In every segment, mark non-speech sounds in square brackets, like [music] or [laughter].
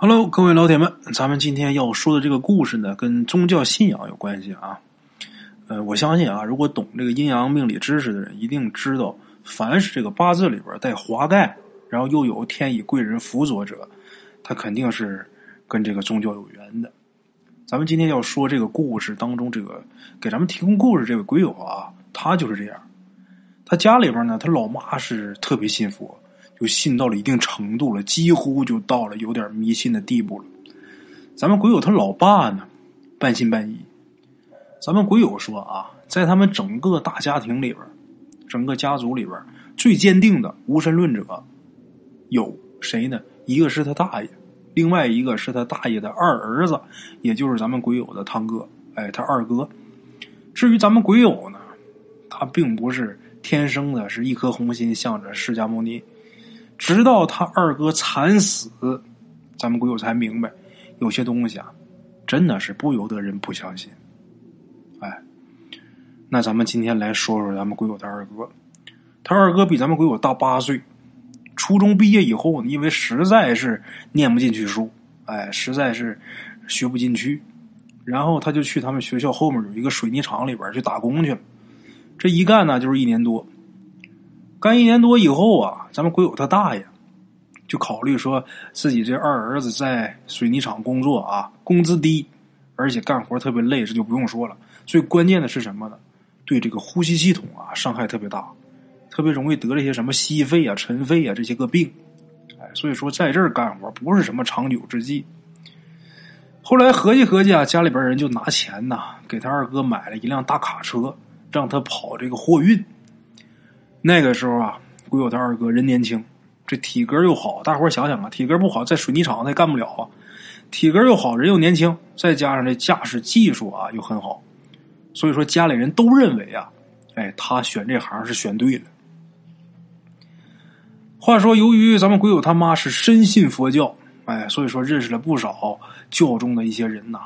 Hello，各位老铁们，咱们今天要说的这个故事呢，跟宗教信仰有关系啊。呃，我相信啊，如果懂这个阴阳命理知识的人，一定知道，凡是这个八字里边带华盖，然后又有天乙贵人辅佐者，他肯定是跟这个宗教有缘的。咱们今天要说这个故事当中，这个给咱们提供故事这位鬼友啊，他就是这样。他家里边呢，他老妈是特别信佛。就信到了一定程度了，几乎就到了有点迷信的地步了。咱们鬼友他老爸呢，半信半疑。咱们鬼友说啊，在他们整个大家庭里边，整个家族里边最坚定的无神论者有谁呢？一个是他大爷，另外一个是他大爷的二儿子，也就是咱们鬼友的堂哥。哎，他二哥。至于咱们鬼友呢，他并不是天生的是一颗红心向着释迦牟尼。直到他二哥惨死，咱们鬼友才明白，有些东西啊，真的是不由得人不相信。哎，那咱们今天来说说咱们鬼友的二哥。他二哥比咱们鬼友大八岁，初中毕业以后，因为实在是念不进去书，哎，实在是学不进去，然后他就去他们学校后面有一个水泥厂里边去打工去了。这一干呢，就是一年多。干一年多以后啊，咱们鬼友他大爷就考虑说自己这二儿子在水泥厂工作啊，工资低，而且干活特别累，这就不用说了。最关键的是什么呢？对这个呼吸系统啊伤害特别大，特别容易得这些什么息肺啊、尘肺啊这些个病。哎，所以说在这儿干活不是什么长久之计。后来合计合计啊，家里边人就拿钱呐，给他二哥买了一辆大卡车，让他跑这个货运。那个时候啊，鬼友他二哥人年轻，这体格又好。大伙想想啊，体格不好，在水泥厂他也干不了啊。体格又好，人又年轻，再加上这驾驶技术啊又很好，所以说家里人都认为啊，哎，他选这行是选对了。话说，由于咱们鬼友他妈是深信佛教，哎，所以说认识了不少教中的一些人呐。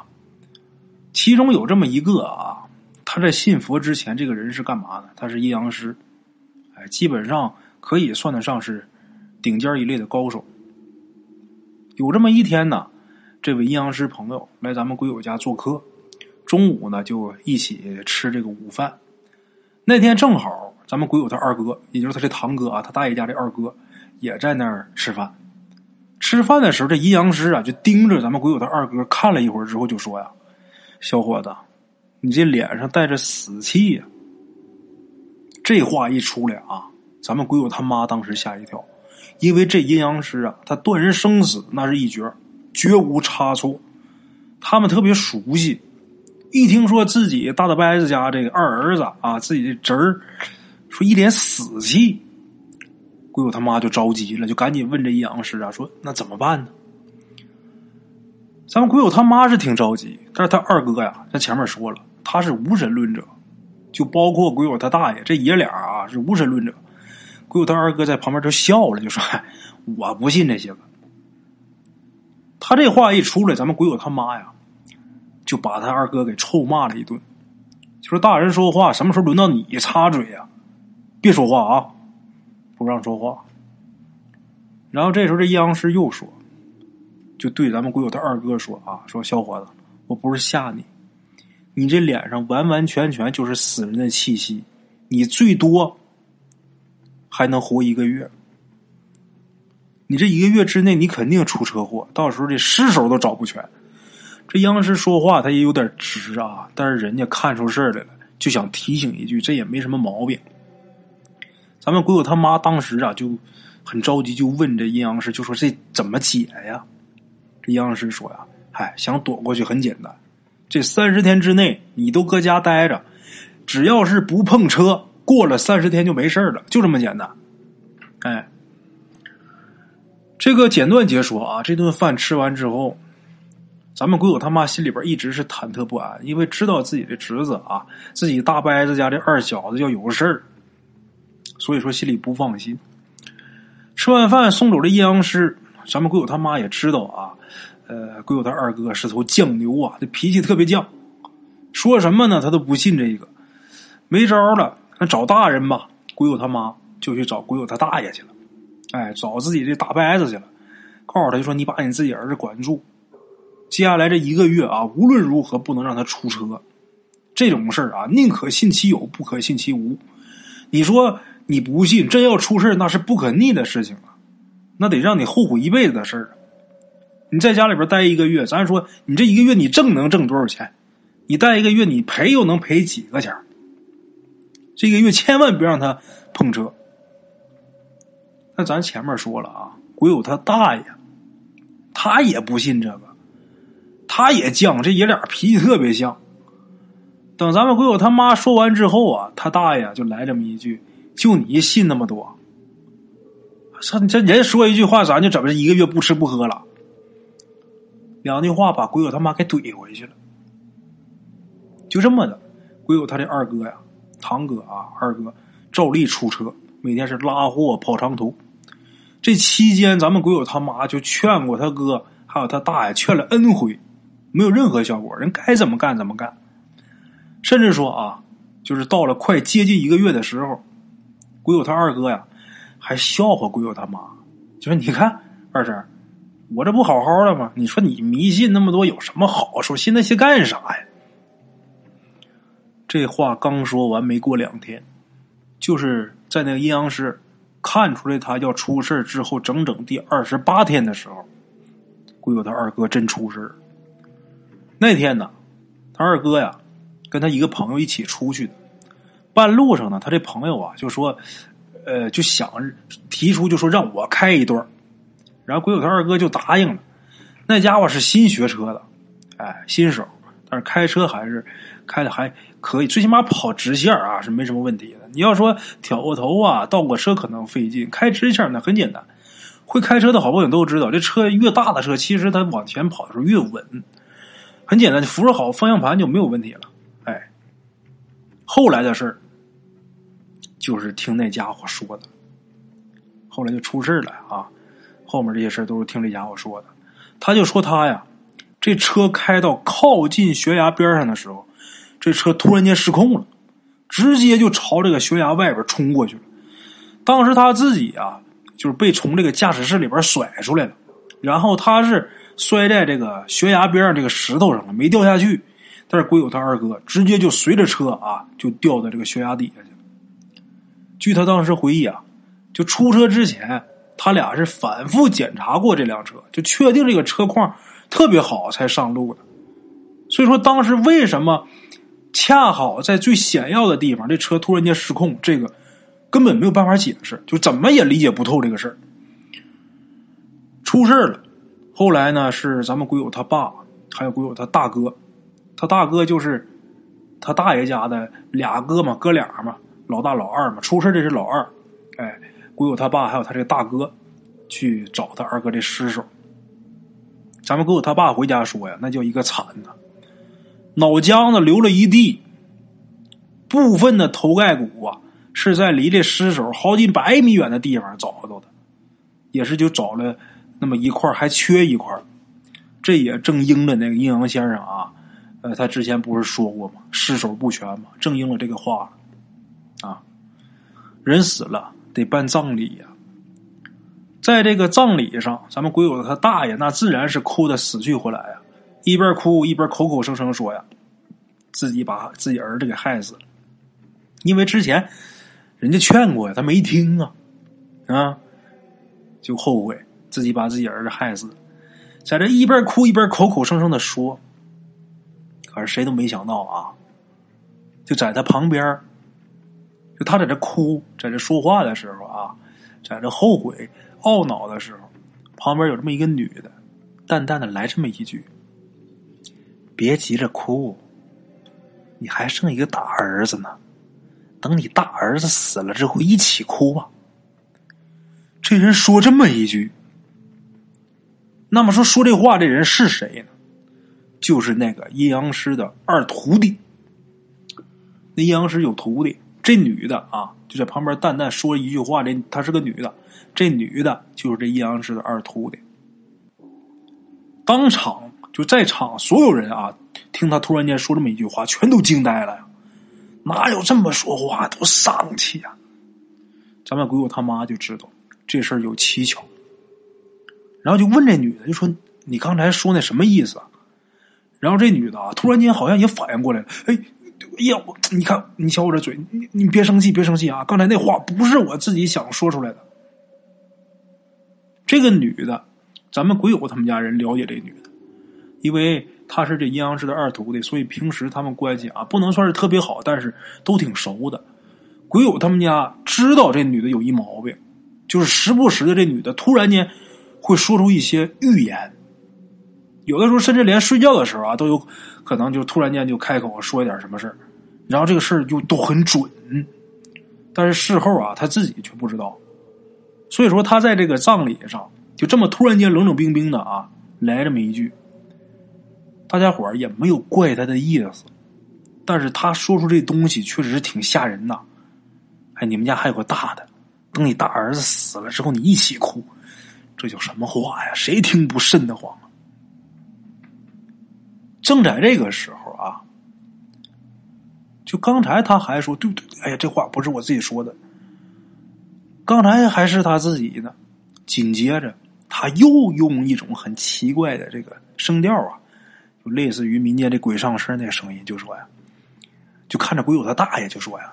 其中有这么一个啊，他在信佛之前，这个人是干嘛呢？他是阴阳师。基本上可以算得上是顶尖一类的高手。有这么一天呢，这位阴阳师朋友来咱们鬼友家做客，中午呢就一起吃这个午饭。那天正好咱们鬼友他二哥，也就是他这堂哥啊，他大爷家这二哥也在那儿吃饭。吃饭的时候，这阴阳师啊就盯着咱们鬼友他二哥看了一会儿之后，就说呀：“小伙子，你这脸上带着死气呀。”这话一出来啊，咱们鬼友他妈当时吓一跳，因为这阴阳师啊，他断人生死那是一绝，绝无差错。他们特别熟悉，一听说自己大大伯子家这个二儿子啊，自己的侄儿说一脸死气，鬼友他妈就着急了，就赶紧问这阴阳师啊，说那怎么办呢？咱们鬼友他妈是挺着急，但是他二哥呀，在前面说了，他是无神论者。就包括鬼友他大爷这爷俩啊是无神论者，鬼友他二哥在旁边就笑了，就说：“ [laughs] 我不信这些个。”他这话一出来，咱们鬼友他妈呀就把他二哥给臭骂了一顿，就说：“大人说话什么时候轮到你插嘴呀？别说话啊，不让说话。”然后这时候这阴阳师又说，就对咱们鬼友他二哥说：“啊，说小伙子，我不是吓你。”你这脸上完完全全就是死人的气息，你最多还能活一个月。你这一个月之内，你肯定出车祸，到时候这尸首都找不全。这央视说话他也有点直啊，但是人家看出事儿来了，就想提醒一句，这也没什么毛病。咱们鬼友他妈当时啊就很着急，就问这阴阳师，就说这怎么解呀？这阴阳师说呀，嗨，想躲过去很简单。这三十天之内，你都搁家待着，只要是不碰车，过了三十天就没事了，就这么简单。哎，这个简短解说啊，这顿饭吃完之后，咱们鬼友他妈心里边一直是忐忑不安，因为知道自己的侄子啊，自己大伯子家的二小子要有事儿，所以说心里不放心。吃完饭送走了阴阳师，咱们鬼友他妈也知道啊。呃，鬼友他二哥是头犟牛啊，这脾气特别犟，说什么呢，他都不信这个。没招了，那找大人吧。鬼友他妈就去找鬼友他大爷去了，哎，找自己的大伯子去了。告诉他就说你把你自己儿子管住，接下来这一个月啊，无论如何不能让他出车。这种事儿啊，宁可信其有，不可信其无。你说你不信，真要出事那是不可逆的事情啊，那得让你后悔一辈子的事儿。你在家里边待一个月，咱说你这一个月你挣能挣多少钱？你待一个月，你赔又能赔几个钱？这个月千万别让他碰车。那咱前面说了啊，鬼友他大爷，他也不信这个，他也犟，这爷俩脾气特别像。等咱们鬼友他妈说完之后啊，他大爷就来这么一句：“就你信那么多？这这人说一句话，咱就怎么一个月不吃不喝了？”两句话把鬼友他妈给怼回去了。就这么的，鬼友他这二哥呀，堂哥啊，二哥照例出车，每天是拉货跑长途。这期间，咱们鬼友他妈就劝过他哥，还有他大爷，劝了 N 回，没有任何效果。人该怎么干怎么干。甚至说啊，就是到了快接近一个月的时候，鬼友他二哥呀，还笑话鬼友他妈，就说：“你看二婶，我这不好好的吗？你说你迷信那么多有什么好处？信那些干啥呀？”这话刚说完，没过两天，就是在那个阴阳师看出来他要出事之后，整整第二十八天的时候，鬼友他二哥真出事那天呢，他二哥呀。跟他一个朋友一起出去的，半路上呢，他这朋友啊就说，呃，就想提出就说让我开一段然后鬼友他二哥就答应了。那家伙是新学车的，哎，新手，但是开车还是开的还可以，最起码跑直线啊是没什么问题的。你要说挑过头啊，倒过车可能费劲，开直线呢很简单。会开车的好朋友都知道，这车越大的车，其实它往前跑的时候越稳，很简单，扶着好方向盘就没有问题了。哎后来的事，就是听那家伙说的。后来就出事了啊！后面这些事都是听这家伙说的。他就说他呀，这车开到靠近悬崖边上的时候，这车突然间失控了，直接就朝这个悬崖外边冲过去了。当时他自己啊，就是被从这个驾驶室里边甩出来了，然后他是摔在这个悬崖边上这个石头上了，没掉下去。但是鬼友他二哥直接就随着车啊，就掉到这个悬崖底下去了。据他当时回忆啊，就出车之前，他俩是反复检查过这辆车，就确定这个车况特别好才上路的。所以说当时为什么恰好在最险要的地方，这车突然间失控，这个根本没有办法解释，就怎么也理解不透这个事。出事了，后来呢是咱们鬼友他爸，还有鬼友他大哥。他大哥就是他大爷家的俩哥嘛，哥俩嘛，老大老二嘛。出事这是老二，哎，鬼友他爸还有他这个大哥去找他二哥这尸首。咱们鬼友他爸回家说呀，那叫一个惨呐，脑浆子流了一地，部分的头盖骨啊是在离这尸首好几百米远的地方找到的，也是就找了那么一块还缺一块这也正应了那个阴阳先生啊。呃，他之前不是说过吗？尸首不全嘛，正应了这个话啊。人死了得办葬礼呀，在这个葬礼上，咱们鬼友他大爷那自然是哭的死去活来啊，一边哭一边口口声声说呀，自己把自己儿子给害死了，因为之前人家劝过呀，他没听啊，啊，就后悔自己把自己儿子害死，在这一边哭一边口口声声的说。可是谁都没想到啊！就在他旁边，就他在这哭，在这说话的时候啊，在这后悔、懊恼的时候，旁边有这么一个女的，淡淡的来这么一句：“别急着哭，你还剩一个大儿子呢，等你大儿子死了之后一起哭吧。”这人说这么一句，那么说说这话这人是谁呢？就是那个阴阳师的二徒弟，那阴阳师有徒弟，这女的啊，就在旁边淡淡说一句话，这她是个女的，这女的就是这阴阳师的二徒弟。当场就在场所有人啊，听他突然间说这么一句话，全都惊呆了！哪有这么说话，多丧气呀！咱们鬼友他妈就知道这事儿有蹊跷。然后就问这女的，就说：“你刚才说那什么意思？”然后这女的啊，突然间好像也反应过来了，哎，哎呀，我你看，你瞧我这嘴，你你别生气，别生气啊！刚才那话不是我自己想说出来的。这个女的，咱们鬼友他们家人了解这女的，因为她是这阴阳师的二徒弟，所以平时他们关系啊不能算是特别好，但是都挺熟的。鬼友他们家知道这女的有一毛病，就是时不时的这女的突然间会说出一些预言，有的时候甚至连睡觉的时候啊都有可能就突然间就开口说一点什么事儿，然后这个事儿就都很准，但是事后啊他自己却不知道。所以说，他在这个葬礼上就这么突然间冷冷冰冰的啊，来这么一句，大家伙儿也没有怪他的意思，但是他说出这东西确实是挺吓人呐。哎，你们家还有个大的，等你大儿子死了之后，你一起哭，这叫什么话呀？谁听不瘆得慌啊？正在这个时候啊，就刚才他还说对不对，哎呀，这话不是我自己说的。刚才还是他自己呢，紧接着他又用一种很奇怪的这个声调啊，就类似于民间的鬼上身那个声音，就说呀，就看着鬼友他大爷就说呀：“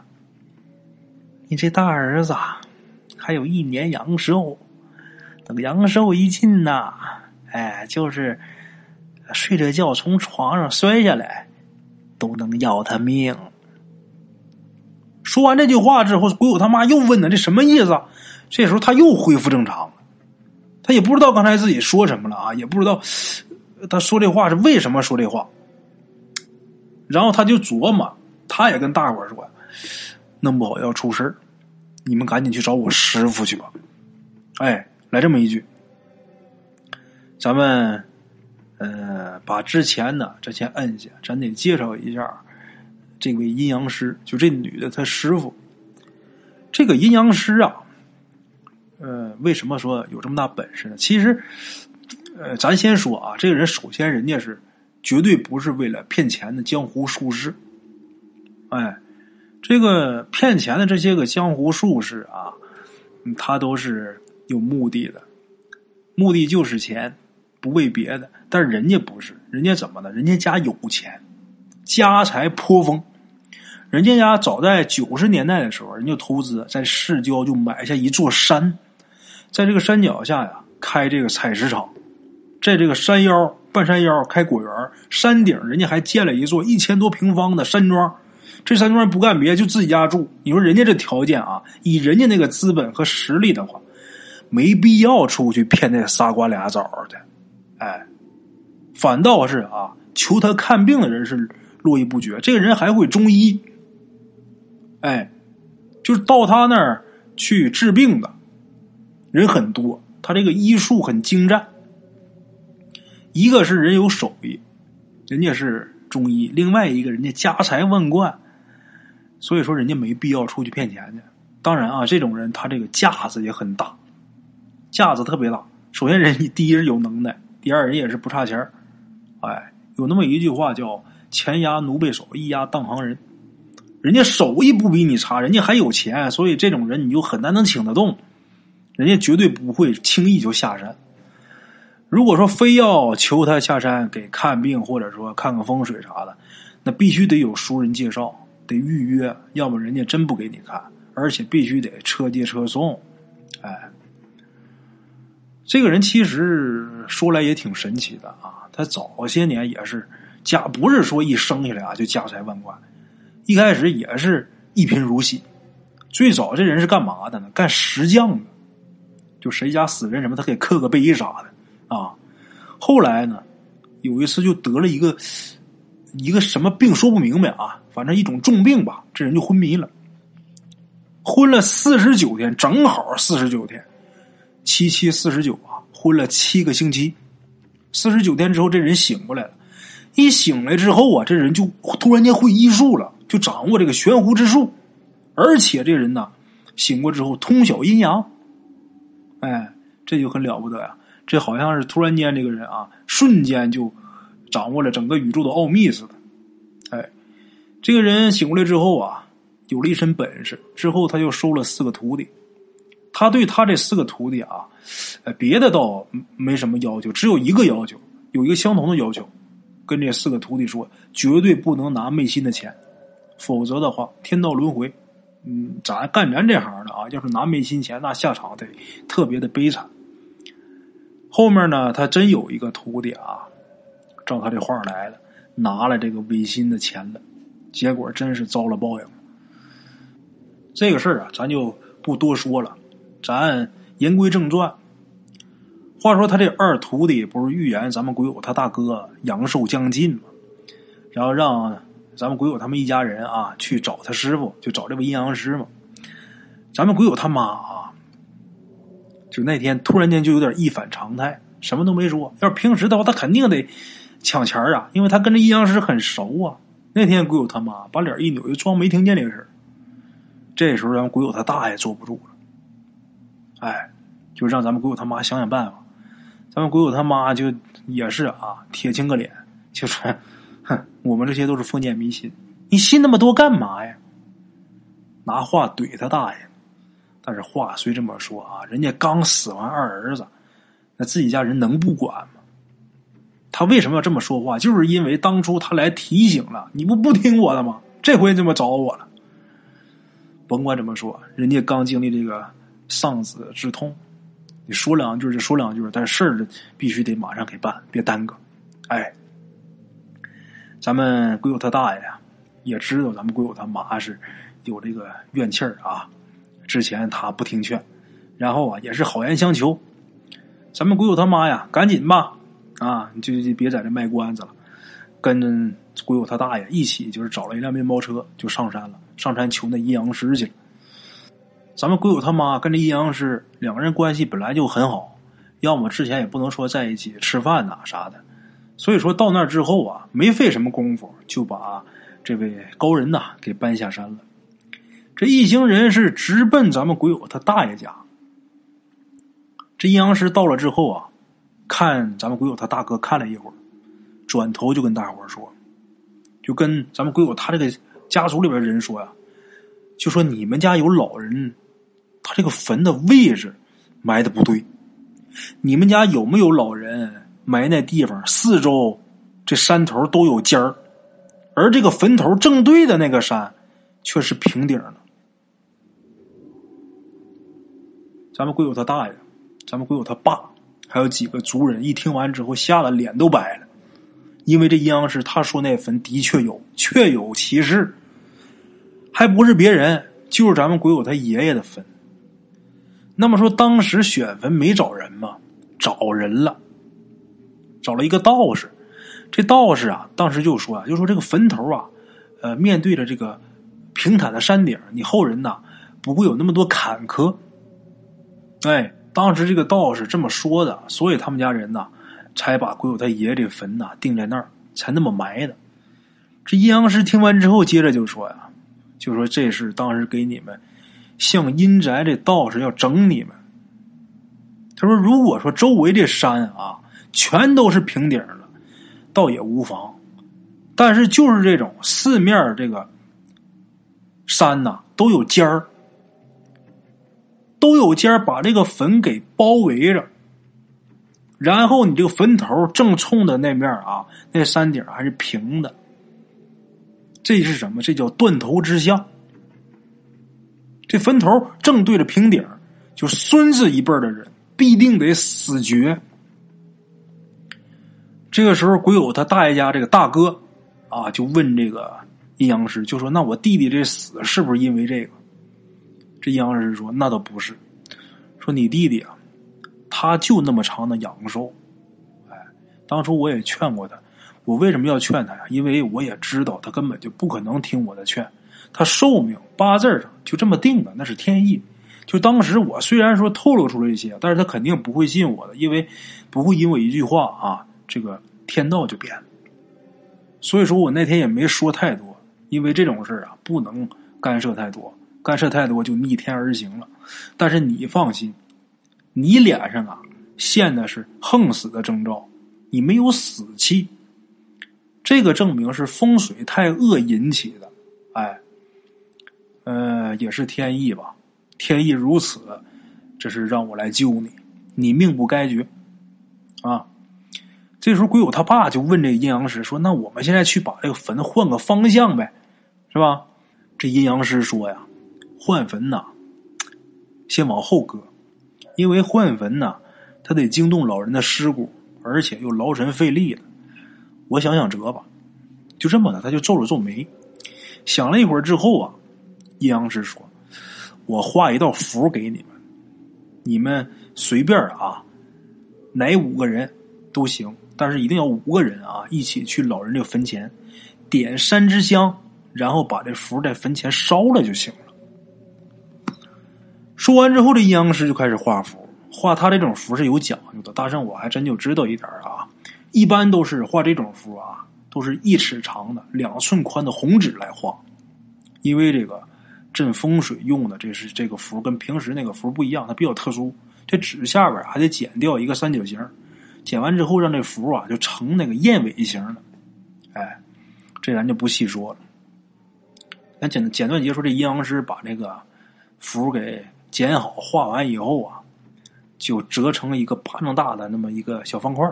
你这大儿子还有一年阳寿，等阳寿一尽呐，哎，就是睡着觉从床上摔下来，都能要他命。”说完这句话之后，鬼友他妈又问他：“这什么意思？”这时候他又恢复正常了，他也不知道刚才自己说什么了啊，也不知道他说这话是为什么说这话。然后他就琢磨，他也跟大伙说：“弄不好要出事你们赶紧去找我师傅去吧。”哎，来这么一句，咱们呃把之前的这先摁下，咱得介绍一下。这位阴阳师，就这女的，她师傅。这个阴阳师啊，呃，为什么说有这么大本事呢？其实，呃，咱先说啊，这个人首先人家是绝对不是为了骗钱的江湖术士。哎，这个骗钱的这些个江湖术士啊，他都是有目的的，目的就是钱，不为别的。但是人家不是，人家怎么呢？人家家有钱，家财颇丰。人家家早在九十年代的时候，人家投资在市郊就买下一座山，在这个山脚下呀开这个采石场，在这个山腰半山腰开果园，山顶人家还建了一座一千多平方的山庄，这山庄不干别就自己家住。你说人家这条件啊，以人家那个资本和实力的话，没必要出去骗那仨瓜俩枣的，哎，反倒是啊，求他看病的人是络绎不绝。这个人还会中医。哎，就是到他那儿去治病的人很多，他这个医术很精湛。一个是人有手艺，人家是中医；另外一个人家家财万贯，所以说人家没必要出去骗钱去。当然啊，这种人他这个架子也很大，架子特别大。首先，人家第一是有能耐，第二人也是不差钱儿。哎，有那么一句话叫“钱压奴婢手，一压当行人”。人家手艺不比你差，人家还有钱，所以这种人你就很难能请得动。人家绝对不会轻易就下山。如果说非要求他下山给看病，或者说看看风水啥的，那必须得有熟人介绍，得预约，要不人家真不给你看，而且必须得车接车送。这个人其实说来也挺神奇的啊，他早些年也是家，不是说一生下来啊就家财万贯。一开始也是一贫如洗，最早这人是干嘛的呢？干石匠的，就谁家死人什么，他给刻个碑啥的啊。后来呢，有一次就得了一个一个什么病，说不明白啊，反正一种重病吧，这人就昏迷了，昏了四十九天，正好四十九天，七七四十九啊，昏了七个星期，四十九天之后，这人醒过来了，一醒来之后啊，这人就突然间会医术了。就掌握这个悬壶之术，而且这人呢，醒过之后通晓阴阳，哎，这就很了不得呀！这好像是突然间这个人啊，瞬间就掌握了整个宇宙的奥秘似的。哎，这个人醒过来之后啊，有了一身本事，之后他又收了四个徒弟，他对他这四个徒弟啊，呃，别的倒没什么要求，只有一个要求，有一个相同的要求，跟这四个徒弟说，绝对不能拿昧心的钱，否则的话，天道轮回。嗯，咱干咱这行的啊，要是拿昧心钱，那下场得特别的悲惨。后面呢，他真有一个徒弟啊，照他这话来了，拿了这个违心的钱了，结果真是遭了报应。这个事儿啊，咱就不多说了，咱言归正传。话说他这二徒弟不是预言咱们鬼友他大哥阳寿将近吗？然后让。咱们鬼友他们一家人啊，去找他师傅，就找这位阴阳师嘛。咱们鬼友他妈啊，就那天突然间就有点一反常态，什么都没说。要是平时的话，他肯定得抢钱啊，因为他跟这阴阳师很熟啊。那天鬼友他妈把脸一扭，就装没听见这个事这时候，咱们鬼友他大爷坐不住了，哎，就让咱们鬼友他妈想想办法。咱们鬼友他妈就也是啊，铁青个脸，就说。哼，我们这些都是封建迷信，你信那么多干嘛呀？拿话怼他大爷。但是话虽这么说啊，人家刚死完二儿子，那自己家人能不管吗？他为什么要这么说话？就是因为当初他来提醒了，你不不听我的吗？这回这么找我了。甭管怎么说，人家刚经历这个丧子之痛，你说两句就说两句，但事儿必须得马上给办，别耽搁。哎。咱们鬼友他大爷呀，也知道咱们鬼友他妈是有这个怨气儿啊。之前他不听劝，然后啊也是好言相求。咱们鬼友他妈呀，赶紧吧，啊，你就就别在这卖关子了，跟鬼友他大爷一起就是找了一辆面包车就上山了，上山求那阴阳师去了。咱们鬼友他妈跟这阴阳师两个人关系本来就很好，要么之前也不能说在一起吃饭呐啥的。所以说到那之后啊，没费什么功夫就把这位高人呐给搬下山了。这一行人是直奔咱们鬼友他大爷家。这阴阳师到了之后啊，看咱们鬼友他大哥看了一会儿，转头就跟大伙说，就跟咱们鬼友他这个家族里边人说呀，就说你们家有老人，他这个坟的位置埋的不对，你们家有没有老人？埋那地方四周，这山头都有尖儿，而这个坟头正对的那个山，却是平顶的。咱们鬼友他大爷，咱们鬼友他爸，还有几个族人，一听完之后，吓得脸都白了，因为这阴阳师他说那坟的确有，确有其事，还不是别人，就是咱们鬼友他爷爷的坟。那么说，当时选坟没找人吗？找人了。找了一个道士，这道士啊，当时就说啊，就说这个坟头啊，呃，面对着这个平坦的山顶，你后人呐不会有那么多坎坷。哎，当时这个道士这么说的，所以他们家人呐才把鬼友他爷这坟呐定在那儿，才那么埋的。这阴阳师听完之后，接着就说呀，就说这是当时给你们向阴宅这道士要整你们。他说，如果说周围这山啊。全都是平顶的，倒也无妨。但是就是这种四面这个山呐，都有尖儿，都有尖儿，把这个坟给包围着。然后你这个坟头正冲的那面啊，那山顶还是平的。这是什么？这叫断头之相。这坟头正对着平顶，就孙子一辈的人必定得死绝。这个时候，鬼友他大爷家这个大哥啊，就问这个阴阳师，就说：“那我弟弟这死是不是因为这个？”这阴阳师说：“那倒不是，说你弟弟啊，他就那么长的阳寿。哎，当初我也劝过他，我为什么要劝他呀？因为我也知道他根本就不可能听我的劝，他寿命八字上就这么定的，那是天意。就当时我虽然说透露出了一些，但是他肯定不会信我的，因为不会因为一句话啊。”这个天道就变了，所以说我那天也没说太多，因为这种事啊不能干涉太多，干涉太多就逆天而行了。但是你放心，你脸上啊现的是横死的征兆，你没有死气，这个证明是风水太恶引起的。哎，呃，也是天意吧？天意如此，这是让我来救你，你命不该绝啊！这时候鬼友他爸就问这阴阳师说：“那我们现在去把这个坟换个方向呗，是吧？”这阴阳师说呀：“换坟呐，先往后搁，因为换坟呐，他得惊动老人的尸骨，而且又劳神费力的。我想想辙吧。”就这么的，他就皱了皱眉，想了一会儿之后啊，阴阳师说：“我画一道符给你们，你们随便啊，哪五个人都行。”但是一定要五个人啊，一起去老人这个坟前，点三支香，然后把这符在坟前烧了就行了。说完之后，这阴阳师就开始画符。画他这种符是有讲究的，大圣我还真就知道一点啊。一般都是画这种符啊，都是一尺长的、两寸宽的红纸来画，因为这个镇风水用的这是这个符，跟平时那个符不一样，它比较特殊。这纸下边还得剪掉一个三角形。剪完之后，让这符啊就成那个燕尾形的，哎，这咱就不细说了。咱简简短结说，这阴阳师把这个符给剪好、画完以后啊，就折成一个巴掌大的那么一个小方块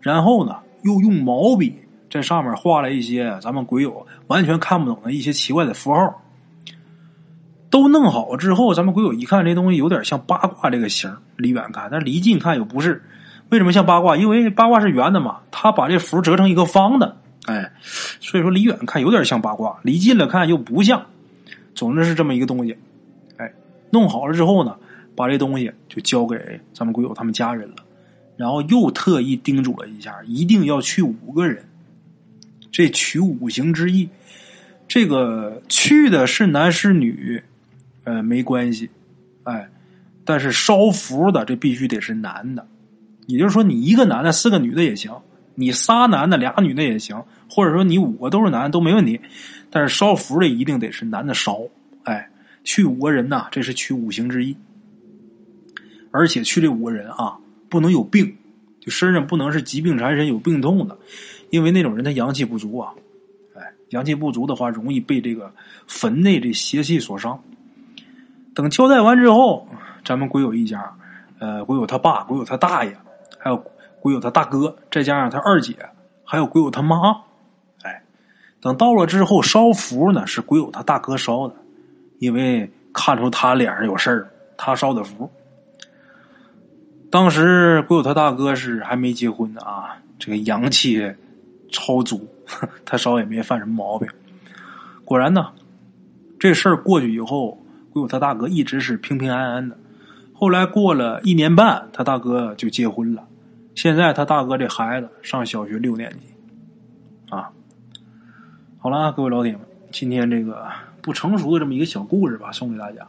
然后呢，又用毛笔在上面画了一些咱们鬼友完全看不懂的一些奇怪的符号。都弄好之后，咱们鬼友一看，这东西有点像八卦这个形离远看，但离近看又不是。为什么像八卦？因为八卦是圆的嘛，他把这符折成一个方的，哎，所以说离远看有点像八卦，离近了看又不像。总之是这么一个东西，哎，弄好了之后呢，把这东西就交给咱们鬼友他们家人了，然后又特意叮嘱了一下，一定要去五个人，这取五行之意。这个去的是男是女，呃，没关系，哎，但是烧符的这必须得是男的。也就是说，你一个男的，四个女的也行；你仨男的，俩女的也行；或者说你五个都是男的都没问题。但是烧符的一定得是男的烧，哎，去五个人呐，这是取五行之意。而且去这五个人啊，不能有病，就身上不能是疾病缠身、有病痛的，因为那种人他阳气不足啊，哎，阳气不足的话，容易被这个坟内这邪气所伤。等交代完之后，咱们鬼友一家，呃，鬼友他爸，鬼友他大爷。还有鬼友他大哥，再加上他二姐，还有鬼友他妈，哎，等到了之后烧符呢，是鬼友他大哥烧的，因为看出他脸上有事儿，他烧的符。当时鬼友他大哥是还没结婚呢啊，这个阳气超足，[laughs] 他烧也没犯什么毛病。果然呢，这事儿过去以后，鬼友他大哥一直是平平安安的。后来过了一年半，他大哥就结婚了。现在他大哥这孩子上小学六年级，啊，好了，各位老铁们，今天这个不成熟的这么一个小故事吧，送给大家。